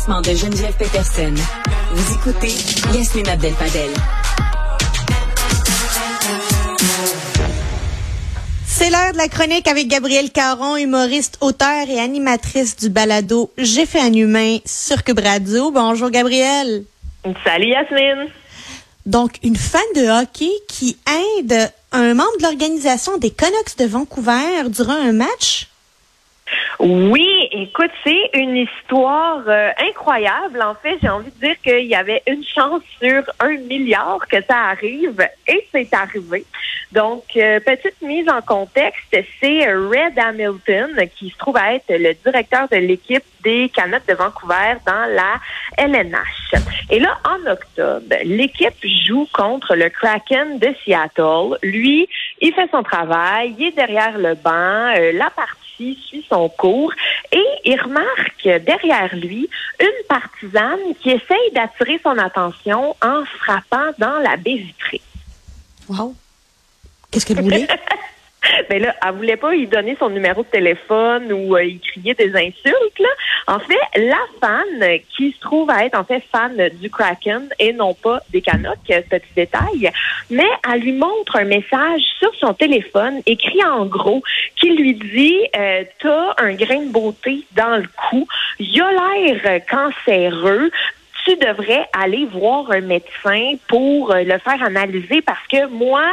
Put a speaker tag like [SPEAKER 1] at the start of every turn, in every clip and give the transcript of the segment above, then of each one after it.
[SPEAKER 1] Remplacement de Geneviève Peterson, vous écoutez Yasmine Abdel-Fadel.
[SPEAKER 2] C'est l'heure de la chronique avec Gabrielle Caron, humoriste, auteur et animatrice du balado J'ai fait un humain sur Cube Radio. Bonjour Gabrielle.
[SPEAKER 3] Salut Yasmine.
[SPEAKER 2] Donc, une fan de hockey qui aide un membre de l'organisation des Canucks de Vancouver durant un match?
[SPEAKER 3] Oui, écoute, c'est une histoire euh, incroyable. En fait, j'ai envie de dire qu'il y avait une chance sur un milliard que ça arrive et c'est arrivé. Donc, euh, petite mise en contexte, c'est Red Hamilton qui se trouve à être le directeur de l'équipe des Canucks de Vancouver dans la LNH. Et là, en octobre, l'équipe joue contre le Kraken de Seattle. Lui, il fait son travail, il est derrière le banc, euh, la partie suit son cours et il remarque derrière lui une partisane qui essaye d'attirer son attention en frappant dans la baie vitrée.
[SPEAKER 2] Wow. Qu'est-ce qu'elle voulait?
[SPEAKER 3] Mais là, elle voulait pas lui donner son numéro de téléphone ou euh, il criait des insultes. Là. En fait, la fan qui se trouve à être en fait fan du Kraken et non pas des Canucks, petit détail, mais elle lui montre un message sur son téléphone écrit en gros qui lui dit euh, t'as un grain de beauté dans le cou, il a l'air cancéreux, tu devrais aller voir un médecin pour euh, le faire analyser parce que moi,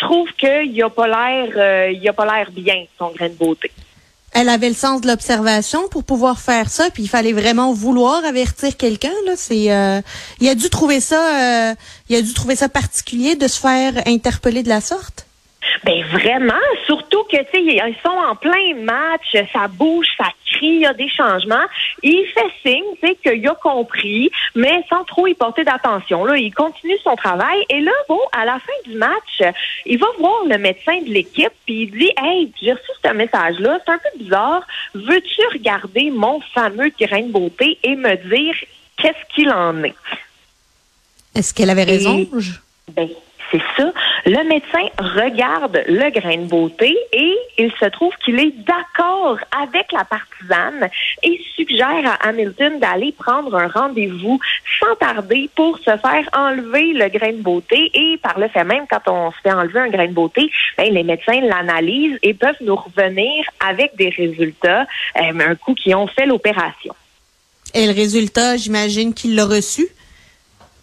[SPEAKER 3] trouve qu'il a pas l'air, euh, il a pas l'air bien son grain de beauté.
[SPEAKER 2] Elle avait le sens de l'observation pour pouvoir faire ça, puis il fallait vraiment vouloir avertir quelqu'un. Là, c'est, euh, il a dû trouver ça, il a dû trouver ça particulier de se faire interpeller de la sorte.
[SPEAKER 3] Ben vraiment, surtout que tu sais, ils sont en plein match, ça bouge, ça crie, il y a des changements. Il fait signe, tu sais, qu'il a compris, mais sans trop y porter d'attention. Là, il continue son travail et là, bon, à la fin du match, il va voir le médecin de l'équipe puis il dit, hey, j'ai reçu ce message-là, c'est un peu bizarre. Veux-tu regarder mon fameux grain de beauté et me dire qu'est-ce qu'il en est?
[SPEAKER 2] Est-ce qu'elle avait raison?
[SPEAKER 3] ben, c'est ça. Le médecin regarde le grain de beauté et il se trouve qu'il est d'accord avec la partisane et suggère à Hamilton d'aller prendre un rendez-vous sans tarder pour se faire enlever le grain de beauté et par le fait même, quand on se fait enlever un grain de beauté, ben, les médecins l'analysent et peuvent nous revenir avec des résultats euh, un coup qui ont fait l'opération.
[SPEAKER 2] Et le résultat, j'imagine qu'il l'a reçu?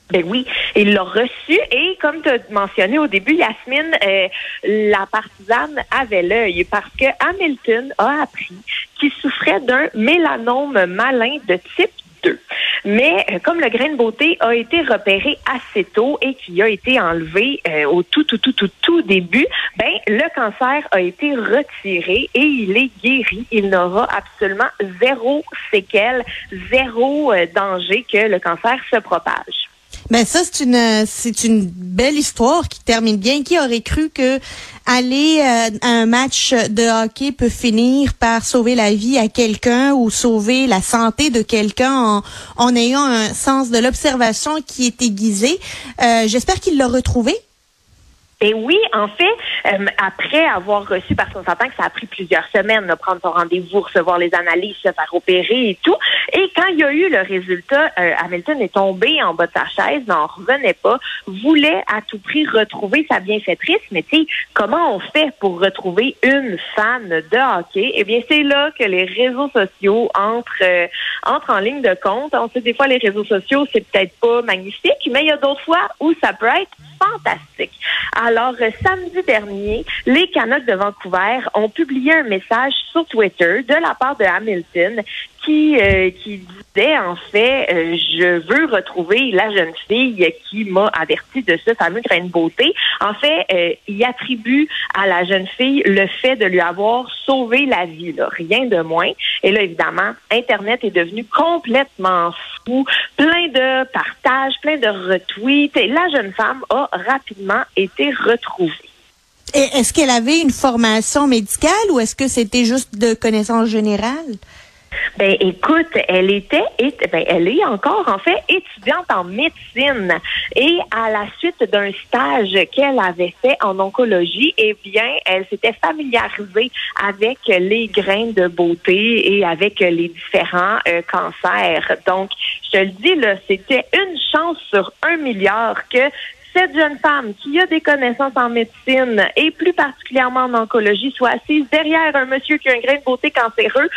[SPEAKER 3] Ben oui, il l'a reçu et comme tu as mentionné au début, Yasmine, euh, la partisane avait l'œil parce que Hamilton a appris qu'il souffrait d'un mélanome malin de type 2. Mais euh, comme le grain de beauté a été repéré assez tôt et qui a été enlevé euh, au tout, tout, tout, tout, tout début, ben le cancer a été retiré et il est guéri. Il n'aura absolument zéro séquelle, zéro danger que le cancer se propage.
[SPEAKER 2] Ben ça c'est une c'est une belle histoire qui termine bien. Qui aurait cru que aller euh, à un match de hockey peut finir par sauver la vie à quelqu'un ou sauver la santé de quelqu'un en, en ayant un sens de l'observation qui est aiguisé? Euh, J'espère qu'il l'a retrouvé.
[SPEAKER 3] Et oui, en fait, euh, après avoir reçu, parce qu'on s'entend que ça a pris plusieurs semaines de prendre son rendez-vous, recevoir les analyses, se faire opérer et tout. Et quand il y a eu le résultat, euh, Hamilton est tombé en bas de sa chaise, n'en revenait pas, voulait à tout prix retrouver sa bienfaitrice. Mais tu sais, comment on fait pour retrouver une fan de hockey? Eh bien, c'est là que les réseaux sociaux entrent, euh, entrent en ligne de compte. On sait des fois, les réseaux sociaux, c'est peut-être pas magnifique, mais il y a d'autres fois où ça peut être fantastique. Alors, euh, samedi dernier, les Canucks de Vancouver ont publié un message sur Twitter de la part de Hamilton qui, euh, qui disait en fait, euh, je veux retrouver la jeune fille qui m'a averti de ce fameux grain de beauté. En fait, euh, il attribue à la jeune fille le fait de lui avoir sauvé la vie, rien de moins. Et là, évidemment, Internet est devenu complètement fou, plein de partages, plein de retweets. Et la jeune femme a rapidement été retrouvée.
[SPEAKER 2] Et est-ce qu'elle avait une formation médicale ou est-ce que c'était juste de connaissances générales?
[SPEAKER 3] Ben écoute, elle était, ben, elle est encore en fait étudiante en médecine et à la suite d'un stage qu'elle avait fait en oncologie, eh bien, elle s'était familiarisée avec les grains de beauté et avec les différents euh, cancers. Donc, je te le dis là, c'était une chance sur un milliard que cette jeune femme qui a des connaissances en médecine et plus particulièrement en oncologie soit assise derrière un monsieur qui a un grain de beauté cancéreux,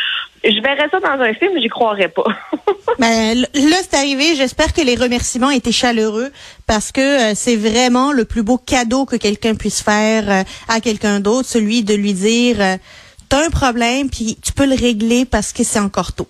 [SPEAKER 3] je verrais ça dans un film, j'y croirais pas.
[SPEAKER 2] ben, là, c'est arrivé. J'espère que les remerciements étaient chaleureux parce que euh, c'est vraiment le plus beau cadeau que quelqu'un puisse faire euh, à quelqu'un d'autre, celui de lui dire, euh, t'as un problème, puis tu peux le régler parce que c'est encore tôt.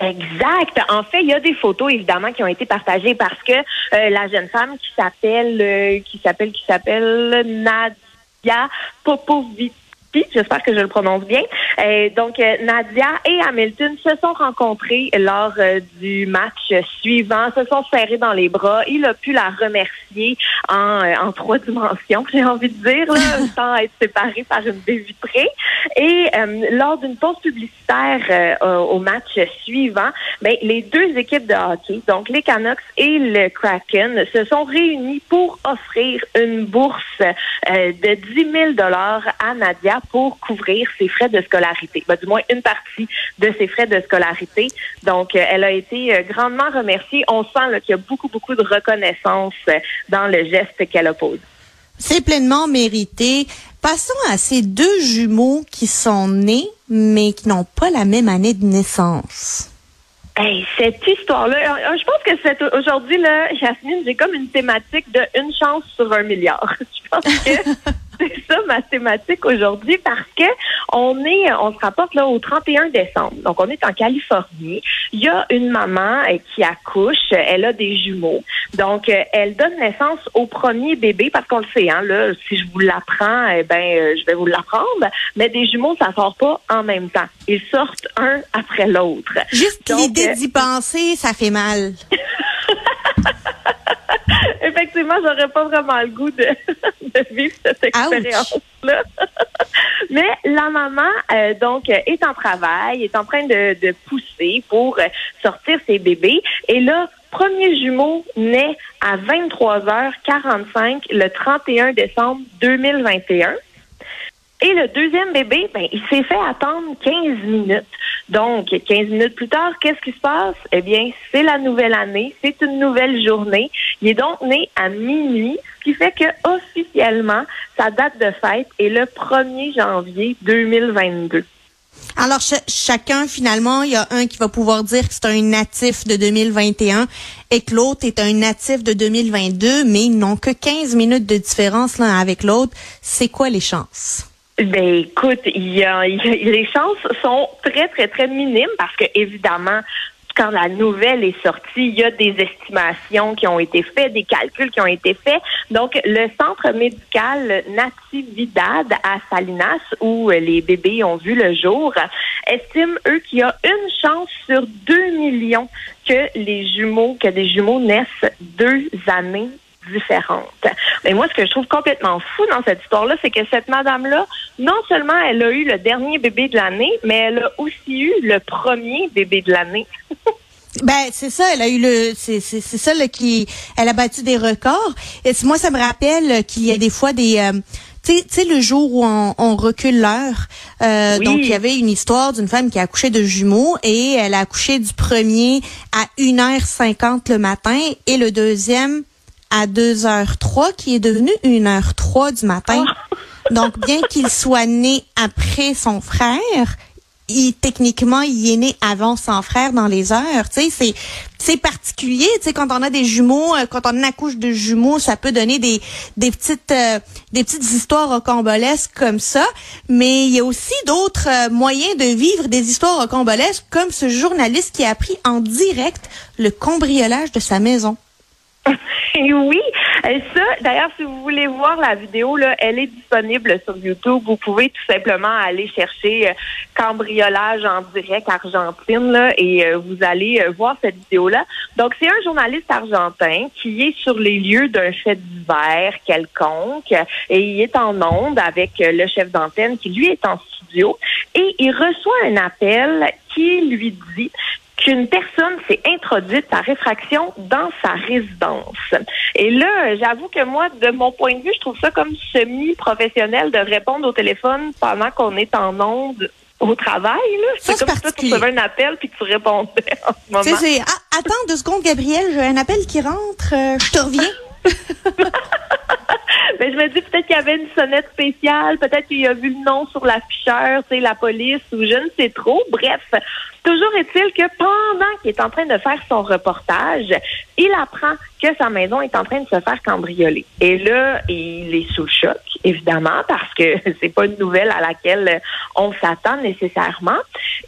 [SPEAKER 3] Exact. En fait, il y a des photos évidemment qui ont été partagées parce que euh, la jeune femme qui s'appelle euh, qui s'appelle qui s'appelle Nadia Popovic j'espère que je le prononce bien. Euh, donc, euh, Nadia et Hamilton se sont rencontrés lors euh, du match suivant, se sont serrés dans les bras. Il a pu la remercier en, en trois dimensions, j'ai envie de dire, là, sans être séparé par une baie vitrée. Et lors d'une pause publicitaire au match suivant, ben, les deux équipes de hockey, donc les Canucks et le Kraken, se sont réunis pour offrir une bourse de 10 000 dollars à Nadia pour couvrir ses frais de scolarité, ben, du moins une partie de ses frais de scolarité. Donc, euh, elle a été euh, grandement remerciée. On sent qu'il y a beaucoup, beaucoup de reconnaissance euh, dans le geste qu'elle oppose.
[SPEAKER 2] C'est pleinement mérité. Passons à ces deux jumeaux qui sont nés, mais qui n'ont pas la même année de naissance.
[SPEAKER 3] Hey, cette histoire-là, je pense que c'est aujourd'hui, là, Jasmine, j'ai comme une thématique de une chance sur un milliard. Je pense que c'est ça ma thématique aujourd'hui parce que on est, on se rapporte là au 31 décembre. Donc on est en Californie. Il y a une maman euh, qui accouche. Elle a des jumeaux. Donc euh, elle donne naissance au premier bébé parce qu'on le sait. Hein, là, si je vous l'apprends, eh ben euh, je vais vous l'apprendre. Mais des jumeaux, ça sort pas en même temps. Ils sortent un après l'autre.
[SPEAKER 2] Juste l'idée d'y penser, ça fait mal.
[SPEAKER 3] J'aurais pas vraiment le goût de, vivre cette expérience-là. Mais la maman, euh, donc, est en travail, est en train de, de pousser pour sortir ses bébés. Et là, premier jumeau naît à 23h45 le 31 décembre 2021. Et le deuxième bébé, ben, il s'est fait attendre 15 minutes. Donc, 15 minutes plus tard, qu'est-ce qui se passe? Eh bien, c'est la nouvelle année, c'est une nouvelle journée. Il est donc né à minuit, ce qui fait que officiellement, sa date de fête est le 1er janvier 2022.
[SPEAKER 2] Alors, chacun, finalement, il y a un qui va pouvoir dire que c'est un natif de 2021 et que l'autre est un natif de 2022, mais ils n'ont que 15 minutes de différence l'un avec l'autre. C'est quoi les chances?
[SPEAKER 3] Ben écoute, il y a, les chances sont très très très minimes parce que évidemment quand la nouvelle est sortie, il y a des estimations qui ont été faites, des calculs qui ont été faits. Donc, le centre médical Natividad à Salinas, où les bébés ont vu le jour, estime, eux, qu'il y a une chance sur deux millions que les jumeaux, que des jumeaux naissent deux années différentes. Mais moi, ce que je trouve complètement fou dans cette histoire-là, c'est que cette madame-là, non seulement elle a eu le dernier bébé de l'année, mais elle a aussi eu le premier bébé de l'année.
[SPEAKER 2] Ben c'est ça, elle a eu le c'est c'est ça là, qui elle a battu des records. Et moi ça me rappelle qu'il y a des fois des euh, tu sais le jour où on, recule l'heure. Euh, donc il y avait une histoire d'une femme qui a accouché de jumeaux et elle a accouché du premier à 1h50 le matin et le deuxième à 2h03 qui est devenu 1h03 du matin. Ah. Donc, bien qu'il soit né après son frère, il, techniquement, il est né avant son frère dans les heures. Tu sais, c'est c'est particulier. Tu sais, quand on a des jumeaux, euh, quand on accouche de jumeaux, ça peut donner des des petites euh, des petites histoires rocambolesques comme ça. Mais il y a aussi d'autres euh, moyens de vivre des histoires rocambolesques, comme ce journaliste qui a appris en direct le cambriolage de sa maison.
[SPEAKER 3] oui, ça, d'ailleurs, si vous voulez voir la vidéo, là, elle est disponible sur YouTube. Vous pouvez tout simplement aller chercher euh, cambriolage en direct Argentine là, et euh, vous allez euh, voir cette vidéo-là. Donc, c'est un journaliste argentin qui est sur les lieux d'un fait divers quelconque et il est en onde avec le chef d'antenne qui, lui, est en studio et il reçoit un appel qui lui dit qu'une personne s'est introduite par effraction dans sa résidence. Et là, j'avoue que moi, de mon point de vue, je trouve ça comme semi-professionnel de répondre au téléphone pendant qu'on est en onde au travail.
[SPEAKER 2] C'est comme si
[SPEAKER 3] tu recevais un appel puis que tu répondais en ce moment.
[SPEAKER 2] Ah, attends deux secondes, Gabriel, j'ai un appel qui rentre, euh, je te reviens.
[SPEAKER 3] Ben, je me dis peut-être qu'il y avait une sonnette spéciale, peut-être qu'il a vu le nom sur l'afficheur, tu sais, la police ou je ne sais trop. Bref, Toujours est-il que pendant qu'il est en train de faire son reportage, il apprend que sa maison est en train de se faire cambrioler. Et là, il est sous le choc, évidemment, parce que c'est pas une nouvelle à laquelle on s'attend nécessairement.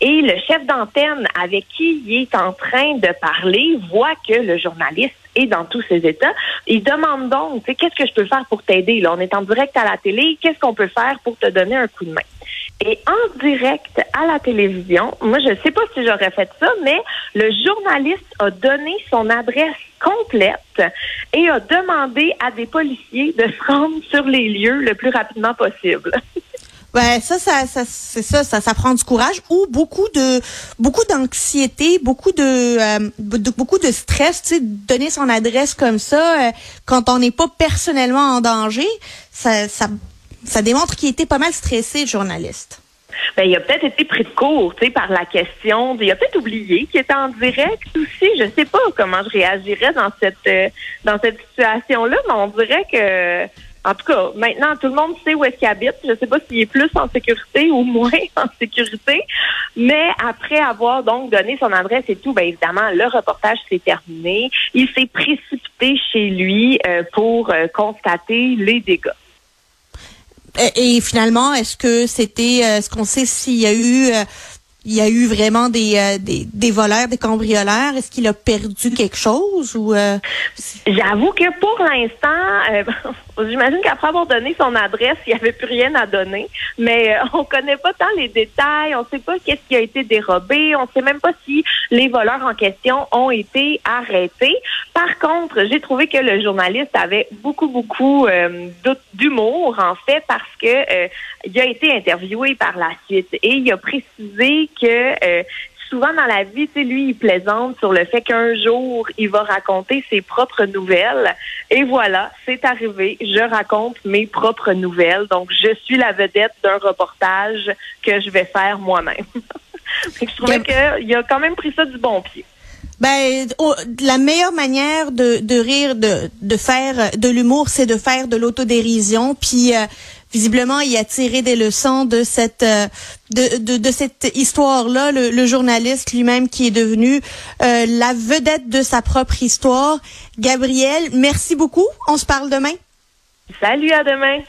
[SPEAKER 3] Et le chef d'antenne avec qui il est en train de parler voit que le journaliste est dans tous ses états. Il demande donc, qu'est-ce que je peux faire pour t'aider? Là, on est en direct à la télé. Qu'est-ce qu'on peut faire pour te donner un coup de main? Et en direct à la télévision, moi, je ne sais pas si j'aurais fait ça, mais le journaliste a donné son adresse complète et a demandé à des policiers de se rendre sur les lieux le plus rapidement possible.
[SPEAKER 2] Ouais, ça, ça, ça c'est ça, ça, ça prend du courage ou beaucoup de, beaucoup d'anxiété, beaucoup de, euh, beaucoup de stress. Tu sais, donner son adresse comme ça euh, quand on n'est pas personnellement en danger, ça, ça ça démontre qu'il était pas mal stressé, le journaliste.
[SPEAKER 3] Ben, il a peut-être été pris de court, par la question. Il a peut-être oublié qu'il était en direct aussi. Je sais pas comment je réagirais dans cette euh, dans cette situation-là, mais on dirait que, en tout cas, maintenant tout le monde sait où est-ce qu'il habite. Je sais pas s'il est plus en sécurité ou moins en sécurité, mais après avoir donc donné son adresse et tout, ben évidemment le reportage s'est terminé. Il s'est précipité chez lui euh, pour euh, constater les dégâts.
[SPEAKER 2] Et, finalement, est-ce que c'était, euh, est-ce qu'on sait s'il y a eu, il y a eu vraiment des, euh, des, des, voleurs, des cambrioleurs? Est-ce qu'il a perdu quelque chose ou
[SPEAKER 3] J'avoue que pour l'instant, J'imagine qu'après avoir donné son adresse, il n'y avait plus rien à donner. Mais euh, on connaît pas tant les détails. On ne sait pas qu'est-ce qui a été dérobé. On ne sait même pas si les voleurs en question ont été arrêtés. Par contre, j'ai trouvé que le journaliste avait beaucoup, beaucoup euh, d'humour, en fait, parce que euh, il a été interviewé par la suite et il a précisé que souvent dans la vie, tu sais, lui, il plaisante sur le fait qu'un jour, il va raconter ses propres nouvelles. Et voilà, c'est arrivé. Je raconte mes propres nouvelles. Donc, je suis la vedette d'un reportage que je vais faire moi-même. je trouvais qu'il a quand même pris ça du bon pied.
[SPEAKER 2] Ben, la meilleure manière de, de rire, de, de faire de l'humour, c'est de faire de l'autodérision. Puis euh, visiblement, il a tiré des leçons de cette euh, de, de, cette histoire-là. Le, journaliste lui-même qui est devenu euh, la vedette de sa propre histoire. Gabriel, merci beaucoup. On se parle demain.
[SPEAKER 3] Salut, à demain.